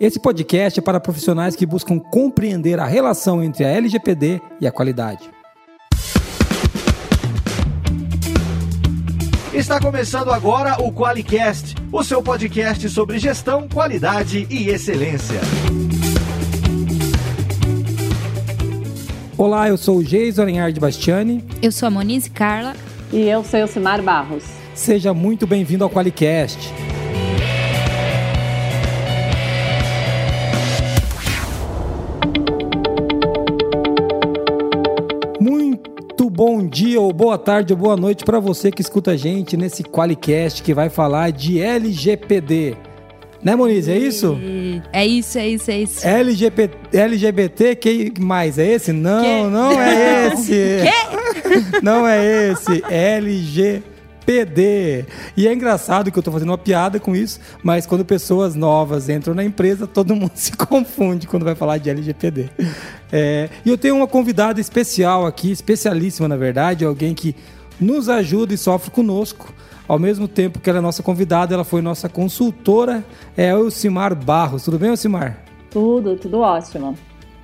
Esse podcast é para profissionais que buscam compreender a relação entre a LGPD e a qualidade. Está começando agora o QualiCast, o seu podcast sobre gestão, qualidade e excelência. Olá, eu sou o Geis Arenhard Bastiani. Eu sou a Monize Carla. E eu sou o Simar Barros. Seja muito bem-vindo ao QualiCast. Bom dia, ou boa tarde, ou boa noite para você que escuta a gente nesse QualiCast que vai falar de LGPD. Né, Moniz? É isso? É isso, é isso, é isso. LGBT, LGBT que mais? É esse? Não, que? não é esse. que? Não é esse. LGPD. E é engraçado que eu tô fazendo uma piada com isso, mas quando pessoas novas entram na empresa, todo mundo se confunde quando vai falar de LGPD. É, e eu tenho uma convidada especial aqui, especialíssima na verdade, alguém que nos ajuda e sofre conosco ao mesmo tempo que ela é nossa convidada, ela foi nossa consultora, é o Simar Barros. Tudo bem, Simar? Tudo, tudo ótimo.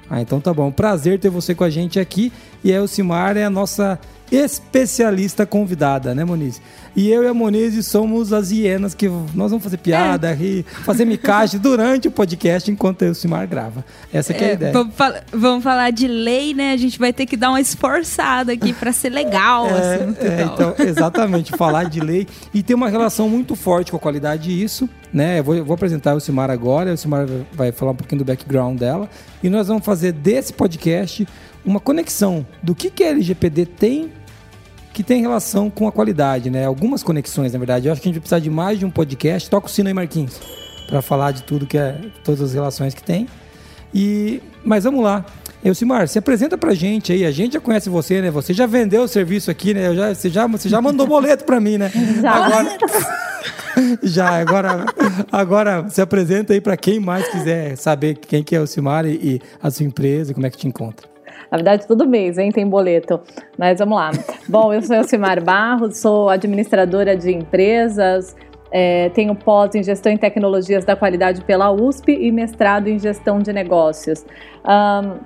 Ah, então tá bom. Prazer ter você com a gente aqui. E a Elcimar é a nossa especialista convidada, né, Moniz? E eu e a Moniz somos as hienas que nós vamos fazer piada, é. rir, fazer micagem durante o podcast enquanto o Simar grava. Essa é, é a ideia. Vamos, fal vamos, falar de lei, né? A gente vai ter que dar uma esforçada aqui para ser legal. É, assim, é, então, exatamente, falar de lei e tem uma relação muito forte com a qualidade disso, né? Eu vou, eu vou apresentar o Simar agora, o Simar vai falar um pouquinho do background dela e nós vamos fazer desse podcast uma conexão do que, que a LGPD tem que tem relação com a qualidade, né? Algumas conexões, na verdade. Eu acho que a gente vai precisar de mais de um podcast. Toca o sino aí, Marquinhos, para falar de tudo que é, todas as relações que tem. E, mas vamos lá. Elcimar, se apresenta pra gente aí. A gente já conhece você, né? Você já vendeu o serviço aqui, né? Já, você, já, você já mandou boleto pra mim, né? Já. Agora, já, agora, agora se apresenta aí para quem mais quiser saber quem que é o Elcimar e, e a sua empresa, como é que te encontra. Na verdade, todo mês, hein? Tem boleto. Mas vamos lá. Bom, eu sou Elcimar Barros, sou administradora de empresas, é, tenho pós em gestão em tecnologias da qualidade pela USP e mestrado em gestão de negócios. Um,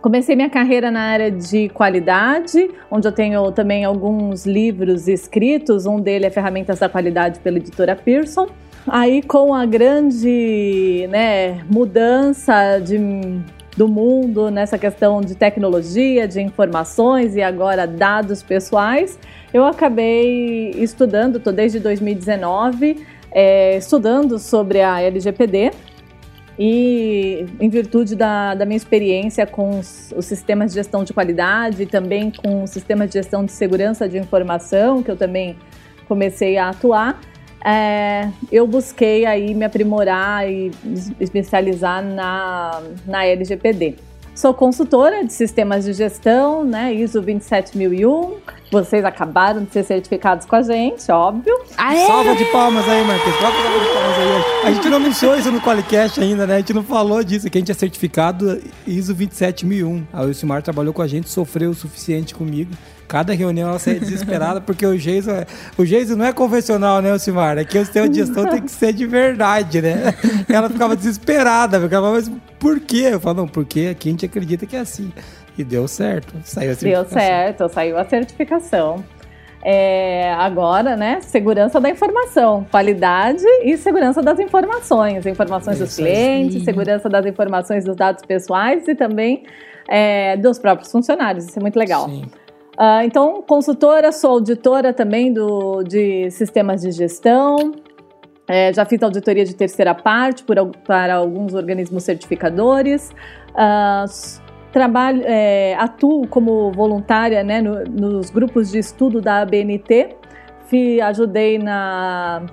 comecei minha carreira na área de qualidade, onde eu tenho também alguns livros escritos. Um deles é Ferramentas da Qualidade pela editora Pearson. Aí, com a grande né, mudança de do mundo nessa questão de tecnologia, de informações e agora dados pessoais, eu acabei estudando, estou desde 2019 é, estudando sobre a LGPD e em virtude da, da minha experiência com os, os, sistemas de gestão de qualidade e também com o sistema de gestão de segurança de informação, que eu também comecei a atuar, é, eu busquei aí me aprimorar e especializar na, na LGPD. Sou consultora de sistemas de gestão, né, ISO 27001. Vocês acabaram de ser certificados com a gente, óbvio. Aê! Salva de palmas aí, Marcos. Salva de palmas aí. A gente não anunciou isso no Qualicast ainda, né? A gente não falou disso, que a gente é certificado ISO 27001. A Wilsimar trabalhou com a gente, sofreu o suficiente comigo. Cada reunião ela sai desesperada, porque o Geiso, é, o Geiso não é convencional, né, Silmar? É que o de gestão tem que ser de verdade, né? Ela ficava desesperada, ficava, mas por quê? Eu falo, não, porque aqui a gente acredita que é assim. E deu certo, saiu a certificação. Deu certo, saiu a certificação. É, agora, né, segurança da informação, qualidade e segurança das informações, informações dos clientes, segurança das informações dos dados pessoais e também é, dos próprios funcionários. Isso é muito legal. Sim. Uh, então, consultora, sou auditora também do, de sistemas de gestão. É, já fiz auditoria de terceira parte por, para alguns organismos certificadores. Uh, trabalho, é, atuo como voluntária né, no, nos grupos de estudo da ABNT. Fui, ajudei na,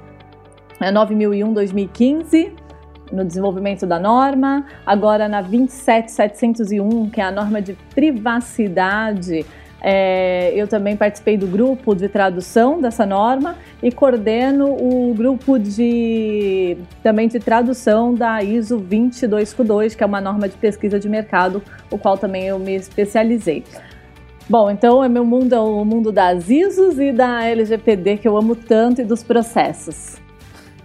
na 9001-2015 no desenvolvimento da norma, agora na 27701, que é a norma de privacidade é, eu também participei do grupo de tradução dessa norma e coordeno o grupo de também de tradução da ISO 22252, que é uma norma de pesquisa de mercado, o qual também eu me especializei. Bom, então é meu mundo é o mundo das ISOs e da LGPD que eu amo tanto e dos processos.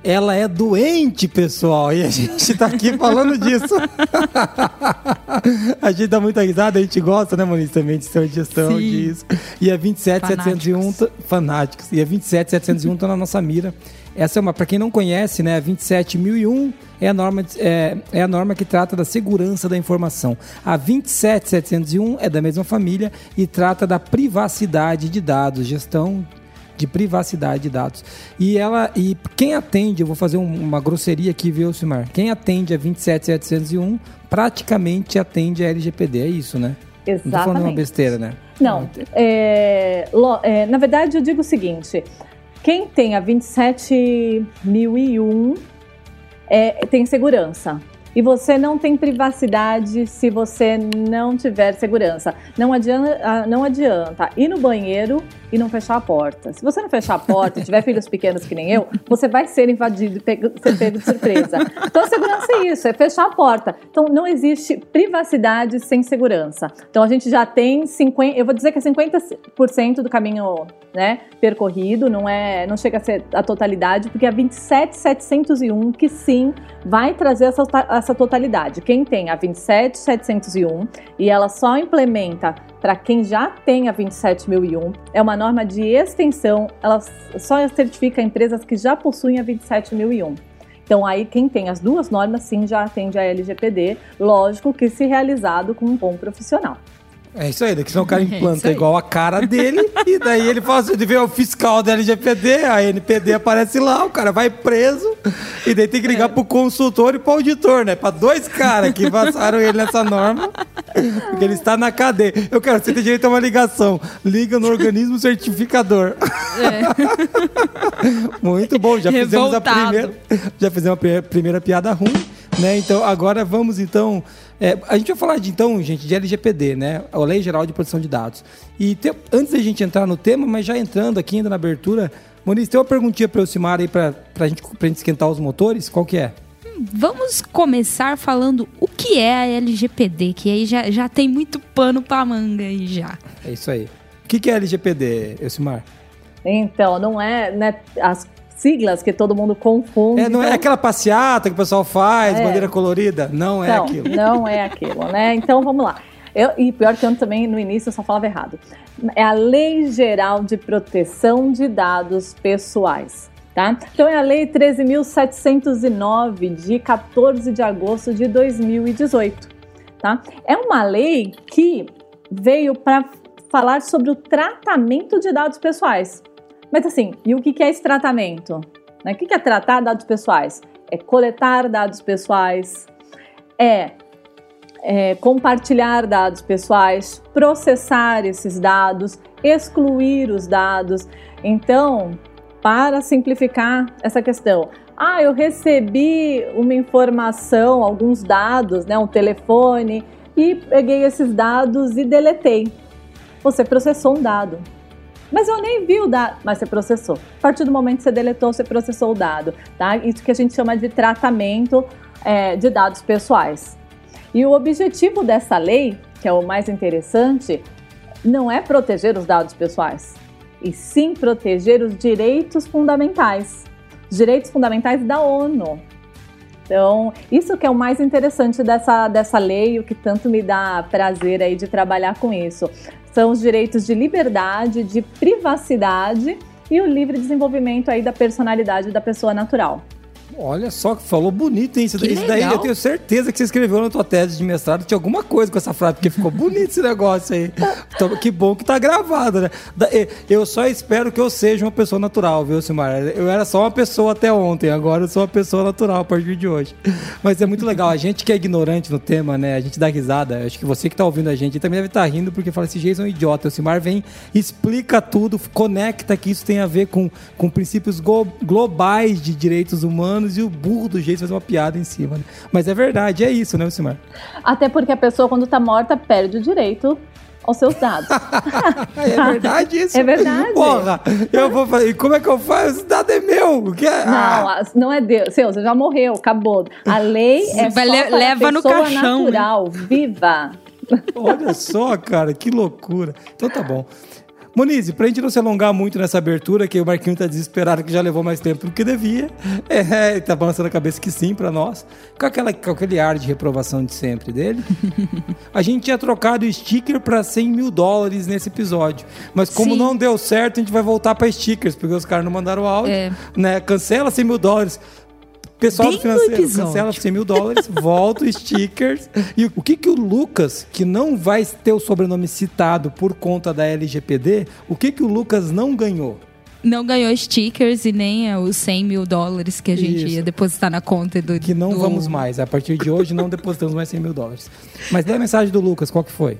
Ela é doente, pessoal. E a gente tá aqui falando disso. a gente dá muita risada, a gente gosta, né, Moniz, também de ser gestão Sim. disso. E a 27701 tá- fanáticos. E a 27701 tá na nossa mira. Essa é uma, para quem não conhece, né, a 27001 é a norma é, é a norma que trata da segurança da informação. A 27701 é da mesma família e trata da privacidade de dados, gestão de privacidade de dados. E ela e quem atende, eu vou fazer um- uma grosseria aqui, viu, Simar? Quem atende a 27701 praticamente atende a LGPD, é isso, né? Não tô falando uma Exatamente. besteira, né? Não, é, lo- é, na verdade eu digo o seguinte: quem tem a 27001 é, tem segurança. E você não tem privacidade se você não tiver segurança. Não adianta, ah, não adianta ir no banheiro e não fechar a porta. Se você não fechar a porta e tiver filhos pequenos que nem eu, você vai ser invadido e ser pego de surpresa. Então, segurança é isso, é fechar a porta. Então, não existe privacidade sem segurança. Então, a gente já tem 50, eu vou dizer que é 50% do caminho né, percorrido, não é, não chega a ser a totalidade, porque é a 27701 que sim vai trazer essa, essa totalidade. Quem tem a 27701 e ela só implementa para quem já tem a 27001, é uma norma de extensão, ela só certifica empresas que já possuem a 27001. Então, aí, quem tem as duas normas, sim, já atende a LGPD, lógico que se realizado com um bom profissional. É isso aí, daqui senão o cara É implanta aí. igual a cara dele, e daí ele fala assim, ele vê o fiscal da LGPD, a NPD aparece lá, o cara vai preso, e daí tem que É. ligar pro consultor e pro auditor, né? Pra dois caras que passaram ele nessa norma, porque ele está na cadeia. Eu quero, você tem direito a uma ligação, liga no organismo certificador. Muito bom, já fizemos a Revoltado. primeira, já fizemos a primeira piada ruim, né? Então agora vamos então, é, a gente vai falar de então, gente, de LGPD, né? A Lei Geral de Proteção de Dados. E te- antes da gente entrar no tema, mas já entrando aqui ainda na abertura, Moniz, tem uma perguntinha para o Simar aí para pra gente, pra gente esquentar os motores? Qual que é? Vamos começar falando o que é a LGPD, que aí já, já tem muito pano pra manga aí já. É isso aí. O que, que é LGPD, Elcimar? Então, não é né, as siglas que todo mundo confunde. É, não é então- aquela passeata que o pessoal faz, É. bandeira colorida? Não é aquilo. não é aquilo, né? Então vamos lá. Eu, e pior que eu também no início eu só falava errado. É a Lei Geral de Proteção de Dados Pessoais. Tá? Então é a Lei 13.709 de 14 de agosto de 2018. Tá? É uma lei que veio para falar sobre o tratamento de dados pessoais. Mas assim, e o que é esse tratamento? Né? O que é tratar dados pessoais? É coletar dados pessoais, é, é, compartilhar dados pessoais, processar esses dados, excluir os dados. Então, para simplificar essa questão, ah, eu recebi uma informação, alguns dados, né, um telefone, e peguei esses dados e deletei. Você processou um dado. Mas eu nem vi o dado, mas você processou. A partir do momento que você deletou, você processou o dado, tá? Isso que a gente chama de tratamento é, de dados pessoais. E o objetivo dessa lei, que é o mais interessante, não é proteger os dados pessoais, e sim proteger os direitos fundamentais, os direitos fundamentais da ONU. Então, isso que é o mais interessante dessa, dessa lei, o que tanto me dá prazer aí de trabalhar com isso. São os direitos de liberdade, de privacidade e o livre desenvolvimento aí da personalidade da pessoa natural. Olha só que falou bonito, hein? Isso, daí eu tenho certeza que você escreveu na tua tese de mestrado, tinha alguma coisa com essa frase, porque ficou bonito esse negócio aí. Então, que bom que tá gravado, né? Eu só espero que eu seja uma pessoa natural, viu, Simar? Eu era só uma pessoa até ontem, agora eu sou uma pessoa natural a partir de hoje. Mas é muito legal, a gente que é ignorante no tema, né? A gente dá risada. Acho que você que tá ouvindo a gente também deve estar rindo, porque fala, esse Jason é um idiota. O Simar vem, explica tudo, conecta que isso tem a ver com, com princípios globais de direitos humanos e o burro do jeito faz uma piada em cima. né? Mas é verdade, é isso, né, Simar? Até porque a pessoa, quando está morta, perde o direito aos seus dados. É verdade isso? É verdade. Porra, eu vou fazer. Como é que eu faço? Esse dado é meu. Que é? Não, Ah, não é Deus. Seu, você já morreu, acabou. A lei é Vai só le- para a leva no pessoa caixão, natural, viva. olha só, cara, que loucura. Então tá bom. Monize, pra gente não se alongar muito nessa abertura, que o Marquinho tá desesperado que já levou mais tempo do que devia. É, tá balançando a cabeça que sim pra nós. Com, aquela, com aquele ar de reprovação de sempre dele. a gente tinha trocado o sticker pra 100 mil dólares nesse episódio. Mas como Sim. não deu certo, a gente vai voltar pra stickers, porque os caras não mandaram áudio. É. Né? Cancela 100 mil dólares. Pessoal Bem do financeiro, cancela 100 mil dólares, volta os stickers. E o que que o Lucas, que não vai ter o sobrenome citado por conta da LGPD, o que que o Lucas não ganhou? Não ganhou stickers e nem é, os 100 mil dólares que a gente Isso. ia depositar na conta do. Que não do- vamos mais. A partir de hoje não depositamos mais 100 mil dólares. Mas dê a mensagem do Lucas, qual que foi?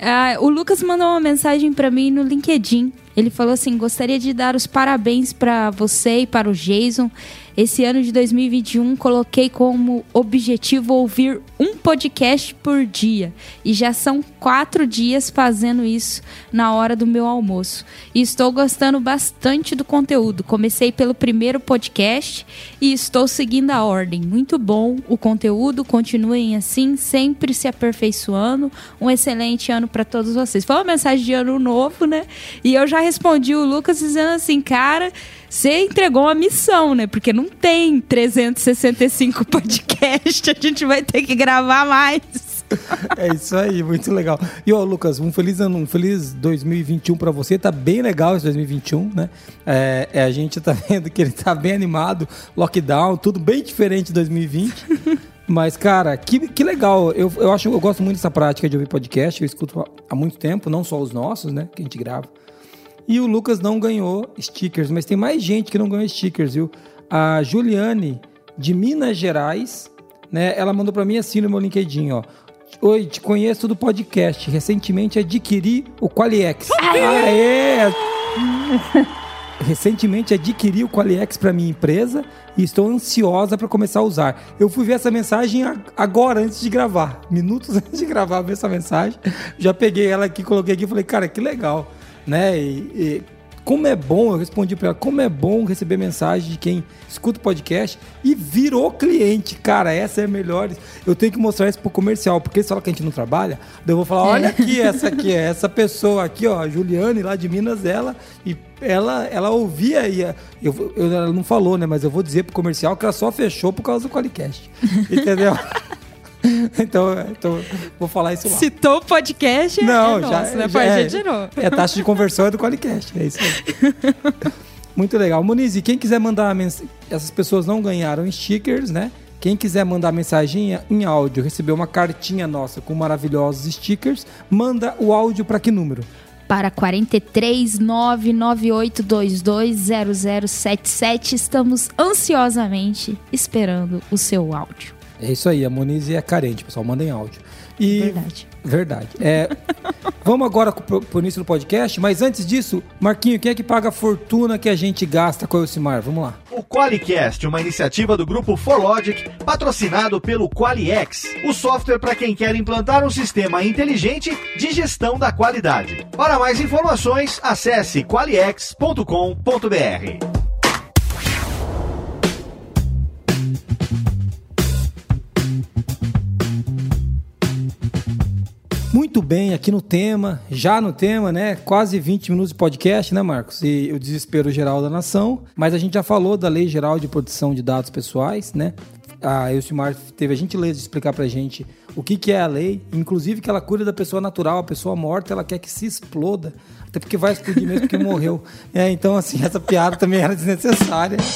Ah, o Lucas mandou uma mensagem pra mim no LinkedIn. Ele falou assim: gostaria de dar os parabéns pra você e para o Jason. Esse ano de 2021 coloquei como objetivo ouvir um podcast por dia. E já são quatro dias fazendo isso na hora do meu almoço. E estou gostando bastante do conteúdo. Comecei pelo primeiro podcast e estou seguindo a ordem. Muito bom o conteúdo. Continuem assim, sempre se aperfeiçoando. Um excelente ano para todos vocês. Foi uma mensagem de ano novo, né? E eu já respondi o Lucas dizendo assim, cara, você entregou uma missão, né? Porque não tem 365 podcasts, a gente vai ter que gravar mais. É isso aí, muito legal. E ó, Lucas, um feliz ano, um feliz 2021 pra você. Tá bem legal esse 2021, né? É, é, a gente tá vendo que ele tá bem animado, lockdown, tudo bem diferente de 2020. Mas, cara, que, que legal. Eu, eu acho, eu gosto muito dessa prática de ouvir podcast. Eu escuto há muito tempo, não só os nossos, né? Que a gente grava. E o Lucas não ganhou stickers, mas tem mais gente que não ganhou stickers, viu? A Juliane, de Minas Gerais, né? Ela mandou pra mim assim no meu LinkedIn, ó. Oi, te conheço do podcast. Recentemente adquiri o Qualiex. Aê! Recentemente adquiri o Qualiex para minha empresa e estou ansiosa para começar a usar. Eu fui ver essa mensagem agora, antes de gravar. Minutos antes de gravar, ver essa mensagem. Já peguei ela aqui, coloquei aqui e falei, cara, que legal. Né? E, e como é bom, eu respondi para ela, como é bom receber mensagem de quem escuta o podcast e virou cliente. Cara, essa é a melhor. Eu tenho que mostrar isso pro comercial, porque se fala que a gente não trabalha, eu vou falar, olha aqui, essa aqui é essa pessoa aqui, ó, a Juliane lá de Minas, ela e ela, ela ouvia e eu, eu- ela não falou, né? Mas eu vou dizer pro comercial que ela só fechou por causa do Qualicast. Entendeu? então, então, vou falar isso lá. Citou o podcast, Não, é já, nosso, né? já é, gerou. é a taxa de conversão é do Qualicast, é isso aí. Muito legal. Moniz, e quem quiser mandar mensagem, essas pessoas não ganharam stickers, né? Quem quiser mandar mensagem em- áudio, receber uma cartinha nossa com maravilhosos stickers, manda o áudio para que número? Para 43 99822 0077, estamos ansiosamente esperando o seu áudio. É isso aí, a Moniz é carente, pessoal, mandem áudio. E Verdade. Verdade. É, vamos agora pro, pro início do podcast, mas antes disso, Marquinho, quem é que paga a fortuna que a gente gasta com o Elcimar? Vamos lá. O Qualicast, uma iniciativa do grupo ForLogic, patrocinado pelo Qualiex, o software para quem quer implantar um sistema inteligente de gestão da qualidade. Para mais informações, acesse qualiex.com.br. Muito bem, aqui no tema, já no tema, né? Quase 20 minutos de podcast, né, Marcos? E o desespero geral da nação. Mas a gente já falou da Lei Geral de Proteção de Dados Pessoais, né? A Elcimar teve a gentileza de explicar pra gente o que, que é a lei, inclusive que ela cuida da pessoa natural, a pessoa morta, ela quer que se exploda, até porque vai explodir mesmo porque morreu. É, então, assim, essa piada também era desnecessária.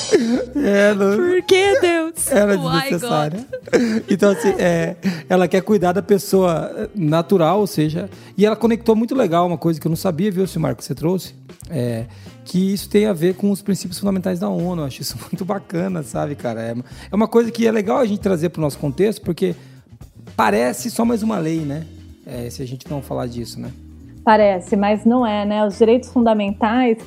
É, não- Por que, Deus? era Why, desnecessária. Então, assim, é, ela quer cuidar da pessoa natural, ou seja, e ela conectou muito legal uma coisa que eu não sabia, viu, Silmar, que você trouxe, é, que isso tem a ver com os princípios fundamentais da ONU. Eu acho isso muito bacana, sabe, cara? É, é uma coisa que é legal a gente trazer para o nosso contexto, porque parece só mais uma lei, né? É, se a gente não falar disso, né? Parece, mas não é, né? Os direitos fundamentais,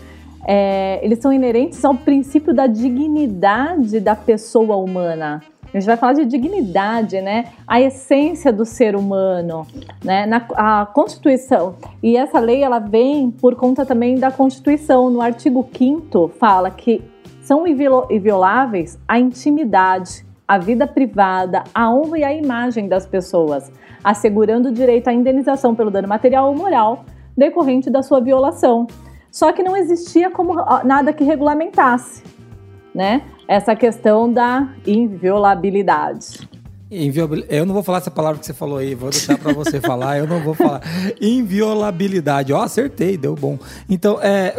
é, eles são inerentes ao princípio da dignidade da pessoa humana. A gente vai falar de dignidade, né? A essência do ser humano, né? Na, a Constituição. E essa lei, ela vem por conta também da Constituição. No artigo 5 fala que são invio- invioláveis a intimidade, a vida privada, a honra e a imagem das pessoas, assegurando o direito à indenização pelo dano material ou moral decorrente da sua violação. Só que não existia como nada que regulamentasse, né? Essa questão da inviolabilidade. Eu não vou falar essa palavra que você falou aí, vou deixar para você falar, eu não vou falar. Inviolabilidade, ó, oh, acertei, deu bom. Então, é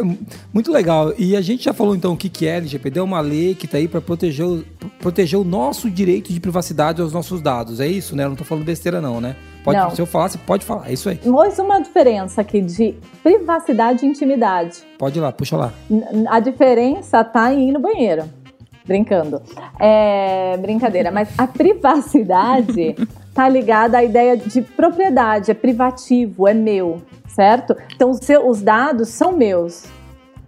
muito legal. E a gente já falou então o que, que é LGPD, é uma lei que está aí para proteger, o, proteger o nosso direito de privacidade aos nossos dados. É isso, né? Eu não estou falando besteira, não, né? Pode, não. Se eu falar, você pode falar, é isso aí. Mais uma diferença aqui de privacidade e intimidade. Pode ir lá, puxa lá. A diferença tá em ir no banheiro. Brincando. É brincadeira, mas a privacidade tá ligada à ideia de propriedade, é privativo, é meu, certo? Então os dados são meus.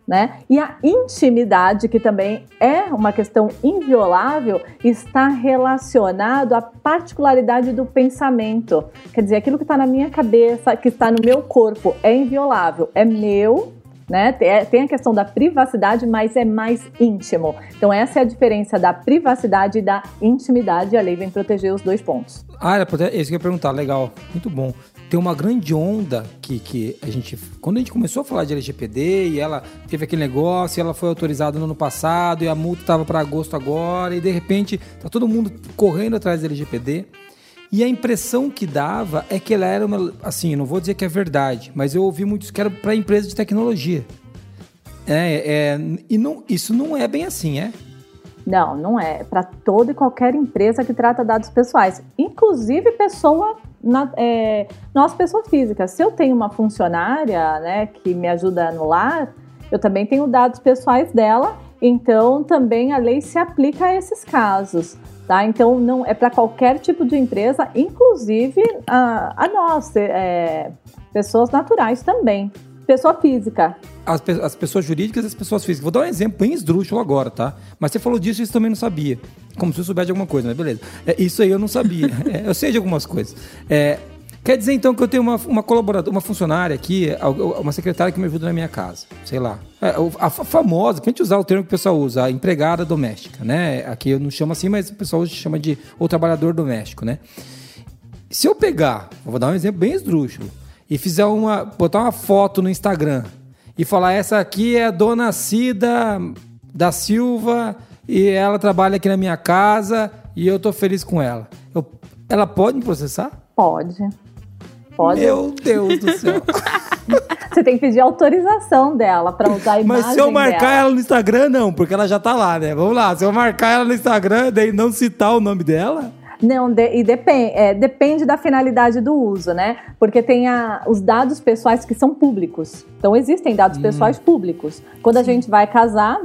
Né? E a intimidade, que também é uma questão inviolável, está relacionado à particularidade do pensamento. Quer dizer, aquilo que está na minha cabeça, que está no meu corpo, é inviolável, é meu, né? É, tem a questão da privacidade, mas é mais íntimo. Então, essa é a diferença da privacidade e da intimidade. A lei vem proteger os dois pontos. Ah, era isso que eu ia perguntar. Legal, muito bom. Tem uma grande onda que, que a gente. Quando a gente começou a falar de LGPD e ela teve aquele negócio, ela foi autorizada no ano passado e a multa estava para agosto agora, e de repente tá todo mundo correndo atrás da LGPD. E a impressão que dava é que ela era uma. Assim, não vou dizer que é verdade, mas eu ouvi muito isso que era para empresa de tecnologia. É, é, e não, isso não é bem assim, é? Não, não é. para toda e qualquer empresa que trata dados pessoais, inclusive pessoa, na, é, nossa pessoa física. Se eu tenho uma funcionária, né, que me ajuda a anular, eu também tenho dados pessoais dela. Então, também a lei se aplica a esses casos. Tá? Então, não é para qualquer tipo de empresa, inclusive a, a nós, é, pessoas naturais também. Pessoa física. As, as, pessoas jurídicas e as pessoas físicas. Vou dar um exemplo bem esdrúxulo agora, tá? Mas você falou disso e isso também não sabia. Como se eu soubesse de alguma coisa, mas beleza. É, isso aí eu não sabia. é, eu sei de algumas coisas. É, Quer dizer então que eu tenho uma, uma colaboradora, uma funcionária aqui, uma secretária que me ajuda na minha casa, sei lá. É, a famosa, pra gente usar o termo que o pessoal usa, a empregada doméstica, né? Aqui eu não chamo assim, mas o pessoal chama de o trabalhador doméstico, né? Se eu pegar, eu vou dar um exemplo bem esdrúxulo, e fizer uma, botar uma foto no Instagram e falar essa aqui é a dona Cida da Silva e ela trabalha aqui na minha casa e eu tô feliz com ela. Eu, ela pode me processar? Pode. Pode? Meu Deus do céu. Você tem que pedir autorização dela para usar a imagem Mas se eu marcar dela. ela no Instagram, não, porque ela já tá lá, né? Vamos lá, se eu marcar ela no Instagram e não citar o nome dela... Não, de, e depende, é, depende da finalidade do uso, né? Porque tem a, os dados pessoais que são públicos. Então, existem dados hum. pessoais públicos. Quando Sim. a gente vai casar,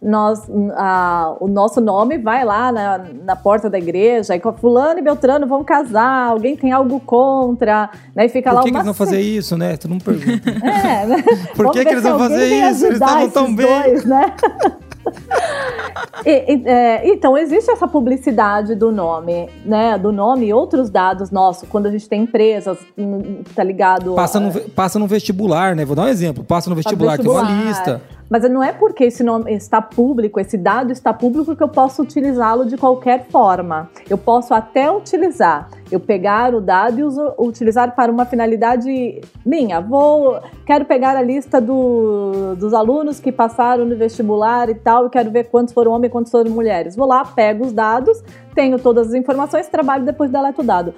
nós, a, o nosso nome vai lá na, na porta da igreja, e fulano e Beltrano vão casar, alguém tem algo contra, né? E fica Por lá que, que eles vão fazer isso, né? Tu não pergunta. É, né? Por que, que eles vão fazer isso? Eles estavam tão bem. Dois, né? e, e, é, então, existe essa publicidade do nome, né? Do nome e outros dados nossos, quando a gente tem empresas, hum, tá ligado? Passa no, passa no vestibular, né? Vou dar um exemplo. Passa no vestibular, vestibular. tem uma lista. Mas não é porque esse nome está público, esse dado está público, que eu posso utilizá-lo de qualquer forma. Eu posso até utilizar, eu pegar o dado e uso, utilizar para uma finalidade minha. Vou, quero pegar a lista do, dos alunos que passaram no vestibular e tal, e quero ver quantos foram homens e quantos foram mulheres. Vou lá, pego os dados, tenho todas as informações, trabalho depois deleto o dado.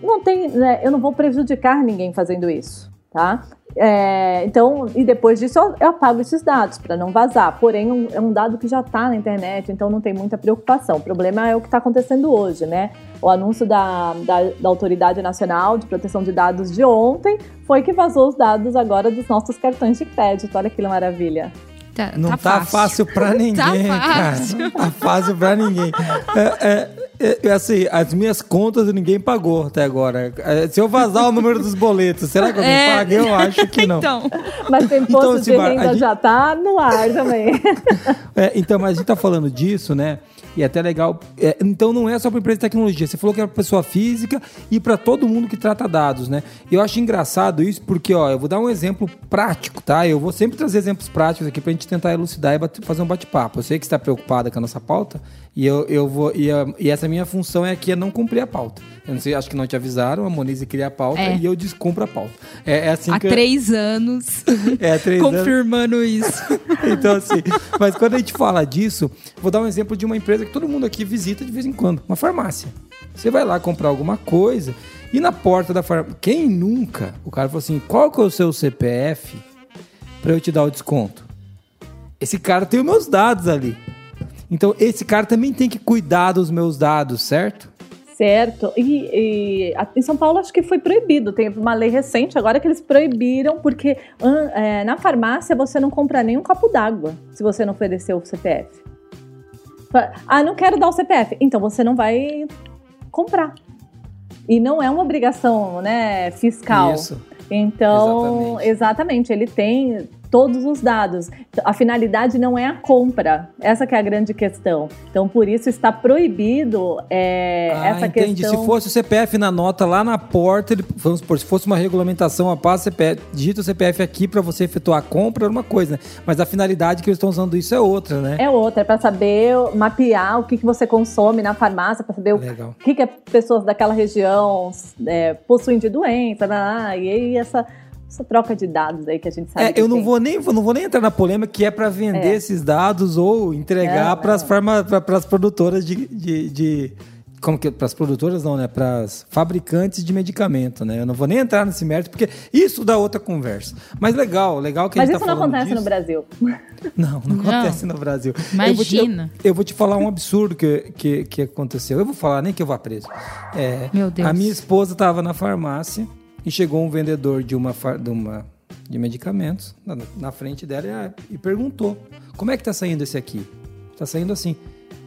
Não tem, né, eu não vou prejudicar ninguém fazendo isso tá? É, então, e depois disso eu, eu apago esses dados para não vazar. Porém, um, é um dado que já está na internet, então não tem muita preocupação. O problema é o que está acontecendo hoje, né? O anúncio da, da, da, Autoridade Nacional de Proteção de Dados de ontem foi que vazou os dados agora dos nossos cartões de crédito. Olha que maravilha. Tá, não tá, tá fácil, fácil para ninguém, tá fácil. cara. Tá fácil para ninguém. É, é, é, é, assim, as minhas contas ninguém pagou até agora. É, se eu vazar o número dos boletos, será que alguém é... paga? Eu acho que não. então. Mas tem imposto então, de renda gente... já tá no ar também. É, então, mas a gente tá falando disso, né? E é até legal. É, então não é só para empresa de tecnologia. Você falou que é para pessoa física e para todo mundo que trata dados, né? Eu acho engraçado isso porque, ó, eu vou dar um exemplo prático, tá? Eu vou sempre trazer exemplos práticos aqui para a gente tentar elucidar e fazer um bate-papo. Eu sei que está preocupada com a nossa pauta e eu, eu vou e, a, e essa minha função é aqui é não cumprir a pauta. Eu não sei, acho que não te avisaram, a Monize cria a pauta É. e eu descumpro a pauta. É, é assim Há que eu- três anos é, há três anos. confirmando isso. Então, assim, mas quando a gente fala disso, vou dar um exemplo de uma empresa que todo mundo aqui visita de vez em quando, uma farmácia. Você vai lá comprar alguma coisa e na porta da farmácia, quem nunca? O cara falou assim: qual que é o seu CPF para eu te dar o desconto? Esse cara tem os meus dados ali. Então, esse cara também tem que cuidar dos meus dados, certo? Certo. E, e em São Paulo acho que foi proibido. Tem uma lei recente agora que eles proibiram, porque é, na farmácia você não compra nem um copo d'água se você não oferecer o CPF. Ah, não quero dar o CPF. Então você não vai comprar. E não é uma obrigação né, fiscal. Isso. Então, Exatamente. exatamente. ele tem todos os dados. A finalidade não é a compra. Essa que é a grande questão. Então, por isso está proibido é, Ah, essa entendi. questão. Se fosse o CPF na nota lá na porta, ele, vamos supor, se fosse uma regulamentação, a CPF, digita o CPF aqui para você efetuar a compra, era uma coisa, né? Mas a finalidade que eles estão usando isso é outra, né? É outra, é para saber mapear o que, que você consome na farmácia, para saber o Legal. que, que as pessoas daquela região é, possuem de doença, lá, e aí essa, essa troca de dados aí que a gente sabe. É, que eu não tem. vou nem não vou nem entrar na polêmica que é para vender É. esses dados ou entregar Não, para as não. para as produtoras de, de, de como que para as produtoras não, né? Para as fabricantes de medicamento, né? Eu não vou nem entrar nesse mérito porque isso dá outra conversa. Mas legal, legal que a Mas gente isso tá não falando acontece no disso. Brasil. Não, não, Não. acontece no Brasil. Eu vou, te, eu, Imagina. eu vou te falar um absurdo que, que, que aconteceu. Eu vou falar, nem que eu vá preso. É, Meu Deus. A minha esposa estava na farmácia e chegou um vendedor de uma, de uma de medicamentos na, na frente dela e, ah, e perguntou: como é que tá saindo esse aqui? Tá saindo assim.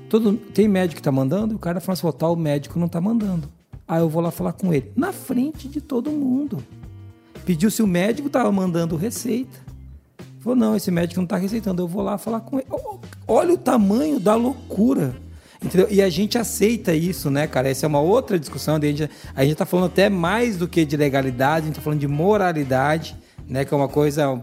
Todo, tem médico que tá mandando? O cara da farmácia falou: tal médico não tá mandando. Aí eu vou lá falar com ele. Na frente de todo mundo. Pediu se o médico tava mandando receita. Falou, não, esse médico não tá receitando, eu vou lá falar com ele. Olha o tamanho da loucura. Entendeu? E a gente aceita isso, né, cara? Essa é uma outra discussão. A gente, a gente tá falando até mais do que de legalidade, a gente tá falando de moralidade, né? Que é uma coisa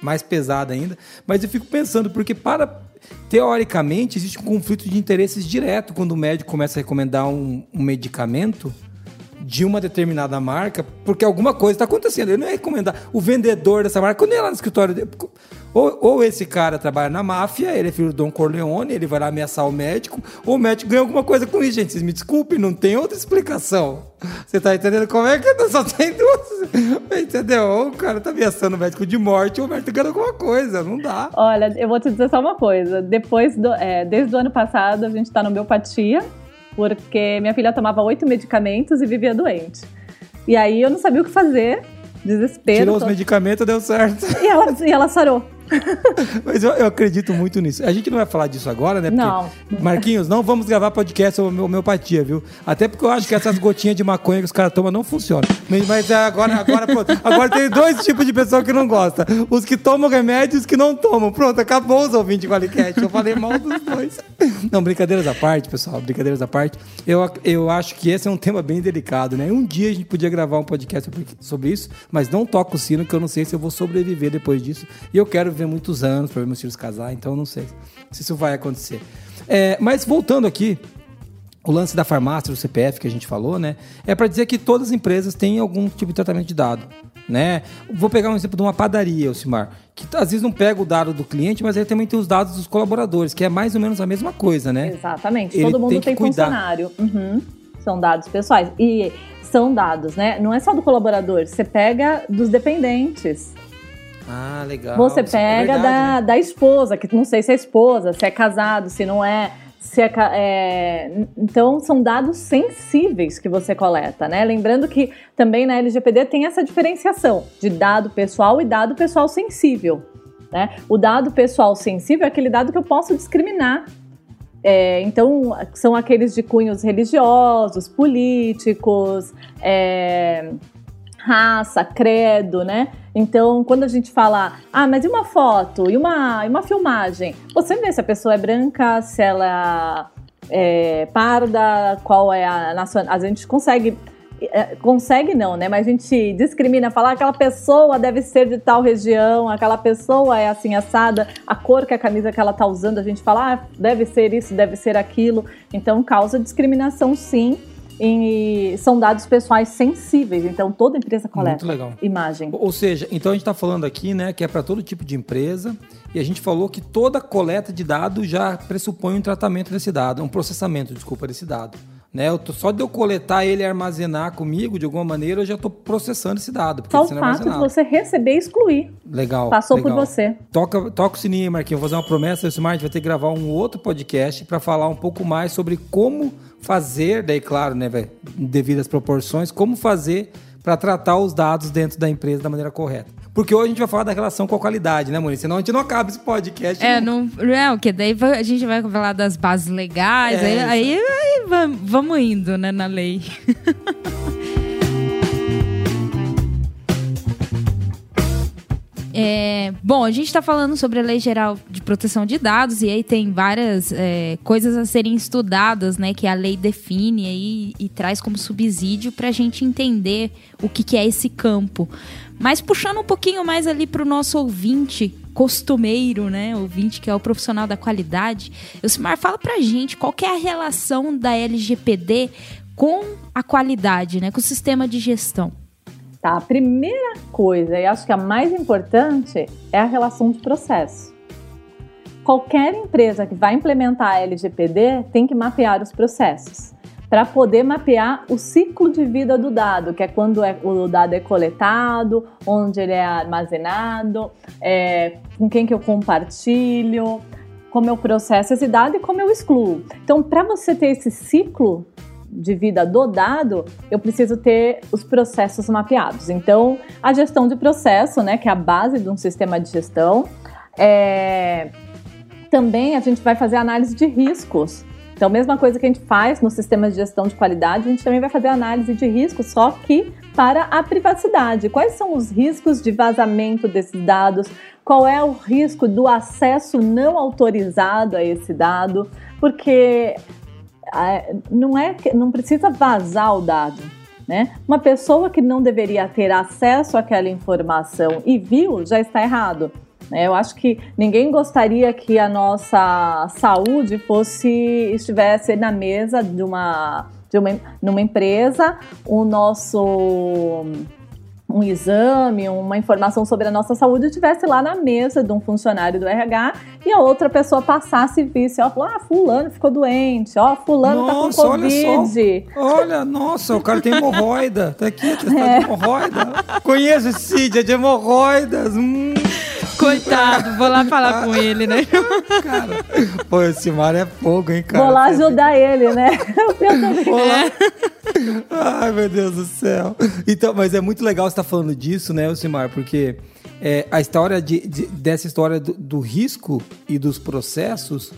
mais pesada ainda. Mas eu fico pensando, porque para. Teoricamente, existe um conflito de interesses direto quando o médico começa a recomendar um, um medicamento de uma determinada marca, porque alguma coisa está acontecendo. Ele não ia recomendar o vendedor dessa marca, quando ele lá no escritório dele. Ou, ou esse cara trabalha na máfia, ele é filho do Don Corleone, ele vai lá ameaçar o médico, ou o médico ganha alguma coisa com isso, gente. Vocês me desculpem, não tem outra explicação. Você tá entendendo como é que só tem duas? Entendeu? Ou o cara tá ameaçando o médico de morte, ou o médico ganha alguma coisa. Não dá. Olha, eu vou te dizer só uma coisa. Depois do, é, desde o ano passado, a gente está no homeopatia, porque minha filha tomava oito medicamentos e vivia doente. E aí eu não sabia o que fazer, desespero. Tirou os medicamentos, deu certo. E ela, e ela sarou. Mas eu, eu acredito muito nisso. A gente não vai falar disso agora, né? Porque, Não. Marquinhos, não vamos gravar podcast sobre homeopatia, viu? Até porque eu acho que essas gotinhas de maconha que os caras tomam não funcionam. Mas, é agora, agora, pronto. Agora tem dois tipos de pessoa que não gosta. Os que tomam remédio e os que não tomam. Pronto, acabou os ouvintes de Qualicast. Eu falei mal dos dois. Não, brincadeiras à parte, pessoal. Brincadeiras à parte. Eu, eu acho que esse é um tema bem delicado, né? Um dia a gente podia gravar um podcast sobre isso, mas não toca o sino, que eu não sei se eu vou sobreviver depois disso. E eu quero ver muitos anos para ver meus filhos casar, então eu não sei se isso vai acontecer. É, mas voltando aqui, o lance da farmácia, do CPF que a gente falou, né? É para dizer que todas as empresas têm algum tipo de tratamento de dado, né? Vou pegar um exemplo de uma padaria, Elcimar, que às vezes não pega o dado do cliente, mas ele também tem os dados dos colaboradores, que é mais ou menos a mesma coisa, né? Exatamente. Ele Todo mundo tem tem, funcionário. Uhum. São dados pessoais. E são dados, né? Não é só do colaborador, você pega dos dependentes. Ah, legal. Você é pega verdade, da, né? da esposa, que não sei se é esposa, se é casado, se não é. Se é, é, então, são dados sensíveis que você coleta, né? Lembrando que também na LGPD tem essa diferenciação de dado pessoal e dado pessoal sensível. Né? O dado pessoal sensível é aquele dado que eu posso discriminar. É, então, são aqueles de cunhos religiosos, políticos, é, raça, credo, né? Então, quando a gente fala, ah, mas e uma foto? E uma, e uma filmagem? Você vê se a pessoa é branca, se ela é parda, qual é a nacionalidade. A gente consegue é, consegue não, né? Mas a gente discrimina, falar aquela pessoa deve ser de tal região, aquela pessoa é assim assada, a cor que a camisa que ela tá usando, a gente fala, ah, deve ser isso, deve ser aquilo. Então causa discriminação sim. E são dados pessoais sensíveis, então toda empresa coleta imagem. Ou seja, então a gente está falando aqui, né, que é para todo tipo de empresa, e a gente falou que toda coleta de dado já pressupõe um tratamento desse dado, um processamento, desculpa, desse dado. Né? Eu tô, só de eu coletar ele e armazenar comigo, de alguma maneira, eu já estou processando esse dado. Só o fato de você receber e excluir. Legal. Passou legal. por você. Toca, toca o sininho, Marquinhos. Vou fazer uma promessa. O Smart vai ter que gravar um outro podcast para falar um pouco mais sobre como fazer, daí claro, né, devido às proporções, como fazer para tratar os dados dentro da empresa da maneira correta. Porque hoje a gente vai falar da relação com a qualidade, né, Monique? Senão a gente não acaba esse podcast. É, não, não é que daí a gente vai falar das bases legais, é, aí, aí, aí, vamos indo, né, na lei. É, bom, a gente está falando sobre a Lei Geral Proteção de Dados e aí tem várias é, coisas a serem estudadas, né? Que a lei define aí e traz como subsídio para a gente entender o que, que é esse campo. Mas puxando um pouquinho mais ali para o nosso ouvinte costumeiro, né? Ouvinte que é o profissional da qualidade. Elcimar, fala a gente qual é a relação da LGPD com a qualidade, né? Com o sistema de gestão. Tá, a primeira coisa, e acho que a mais importante, é a relação de processo. Qualquer empresa que vai implementar a LGPD tem que mapear os processos para poder mapear o ciclo de vida do dado, que é quando é, o dado é coletado, onde ele é armazenado, é, com quem que eu compartilho, como eu processo esse dado e como eu excluo. Então, para você ter esse ciclo de vida do dado, eu preciso ter os processos mapeados. Então, a gestão de processo, né, que é a base de um sistema de gestão, é... também a gente vai fazer análise de riscos. Então, mesma coisa que a gente faz no sistema de gestão de qualidade, a gente também vai fazer análise de riscos, só que para a privacidade. Quais são os riscos de vazamento desses dados? Qual é o risco do acesso não autorizado a esse dado? Porque não é não precisa vazar o dado. Né? Uma pessoa que não deveria ter acesso àquela informação e viu já está errado. Né? Eu acho que ninguém gostaria que a nossa saúde fosse estivesse na mesa de uma, de uma numa empresa, o nosso um exame, uma informação sobre a nossa saúde estivesse lá na mesa de um funcionário do RH e a outra pessoa passasse e visse, ó, ah, fulano ficou doente, ó, fulano nossa, tá com Covid. Olha, olha, nossa, o cara tem hemorroida, tá aqui, tá é. de hemorroida. Conheço Cid, é de hemorroidas, hum. Coitado, vou lá falar com ele, né? Cara, pô, esse mar é fogo, hein, cara? Vou lá ajudar ele, né? Vou lá. Ai, meu Deus do céu. Então, mas é muito legal você estar tá falando disso, né, Simar? Porque é, a história de, de, dessa história do, do risco e dos processos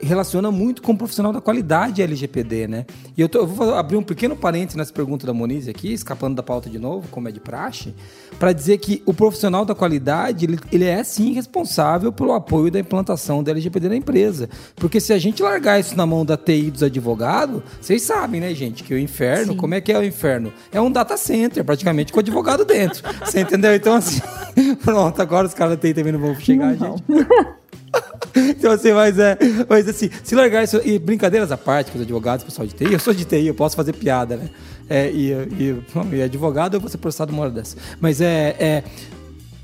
relaciona muito com o profissional da qualidade LGPD, né? E eu, tô, eu vou abrir um pequeno parênteses nessa pergunta da Monize aqui, escapando da pauta de novo, como é de praxe, para dizer que o profissional da qualidade, ele, ele, é sim responsável pelo apoio da implantação da LGPD na empresa. Porque se a gente largar isso na mão da TI dos advogados, vocês sabem, né, gente, que o inferno, sim. como é que é o inferno? É um data center, praticamente, com o advogado dentro. Você entendeu? Então, assim, pronto, agora os caras da TI também não vão chegar, não. gente. então, assim, mas é. Mas assim, se largar isso. E brincadeiras à parte com os advogados, pessoal de TI, eu sou de TI, eu posso fazer piada, né? É, e, e, e advogado, eu vou ser processado uma hora dessa. Mas é, é.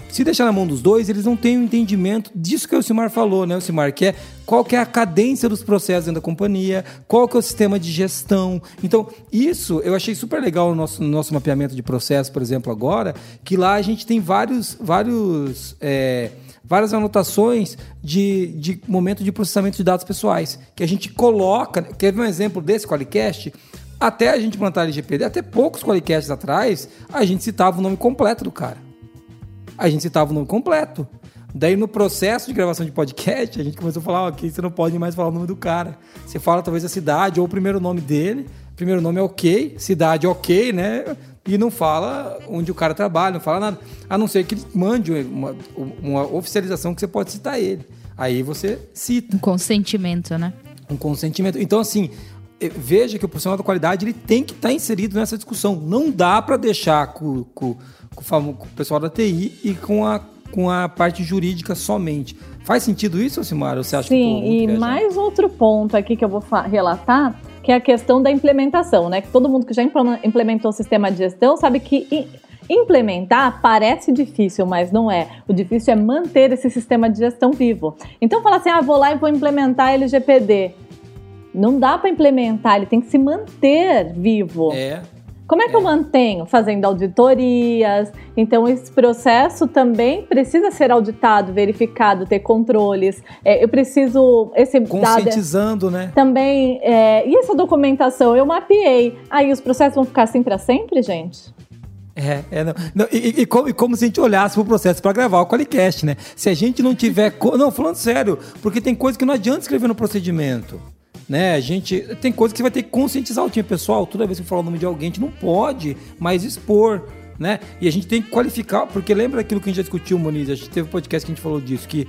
Se deixar na mão dos dois, eles não têm o um entendimento disso que o Simar falou, né, o Simar? Que é qual que é a cadência dos processos dentro da companhia, qual que é o sistema de gestão. Então, isso eu achei super legal no nosso, no nosso mapeamento de processo, por exemplo, agora, que lá a gente tem vários, vários é, várias anotações de, de momento de processamento de dados pessoais, que a gente coloca. Quer ver um exemplo desse Qualicast? Até a gente plantar LGPD, até poucos Qualicasts atrás, a gente citava o nome completo do cara. A gente citava o nome completo. Daí, no processo de gravação de podcast, a gente começou a falar: ok, você não pode mais falar o nome do cara. Você fala talvez a cidade ou o primeiro nome dele. Primeiro nome é ok, cidade ok, né? e não fala onde o cara trabalha, não fala nada. A não ser que ele mande uma, uma oficialização que você pode citar ele. Aí você cita. Um consentimento, né? Um consentimento. Então, assim, veja que o profissional da qualidade ele tem que estar tá inserido nessa discussão. Não dá para deixar com, com, com, o pessoal da TI e com a, com a parte jurídica somente. Faz sentido isso, Simara? Você acha Sim, que e mais outro ponto aqui que eu vou relatar, que é a questão da implementação, né? Que todo mundo que já implementou o sistema de gestão sabe que implementar parece difícil, mas não é. O difícil é manter esse sistema de gestão vivo. Então, falar assim, ah, vou lá e vou implementar LGPD. Não dá para implementar, ele tem que se manter vivo. É. Como é que é. eu mantenho? Fazendo auditorias. Então, esse processo também precisa ser auditado, verificado, ter controles. É, eu preciso. Esse Conscientizando, dado, né? Também. É, e essa documentação? Eu mapeei. Aí os processos vão ficar assim para sempre, gente? É, é não, não, e, e, como, e, como, se a gente olhasse pro processo para gravar o Qualicast, né? Se a gente não tiver. não, falando sério, porque tem coisa que não adianta escrever no procedimento né? A gente tem coisas que você vai ter que conscientizar o time pessoal. Toda vez que falar o nome de alguém, a gente não pode mais expor, né? E a gente tem que qualificar, porque lembra aquilo que a gente já discutiu, Moniz? A gente teve um podcast que a gente falou disso, que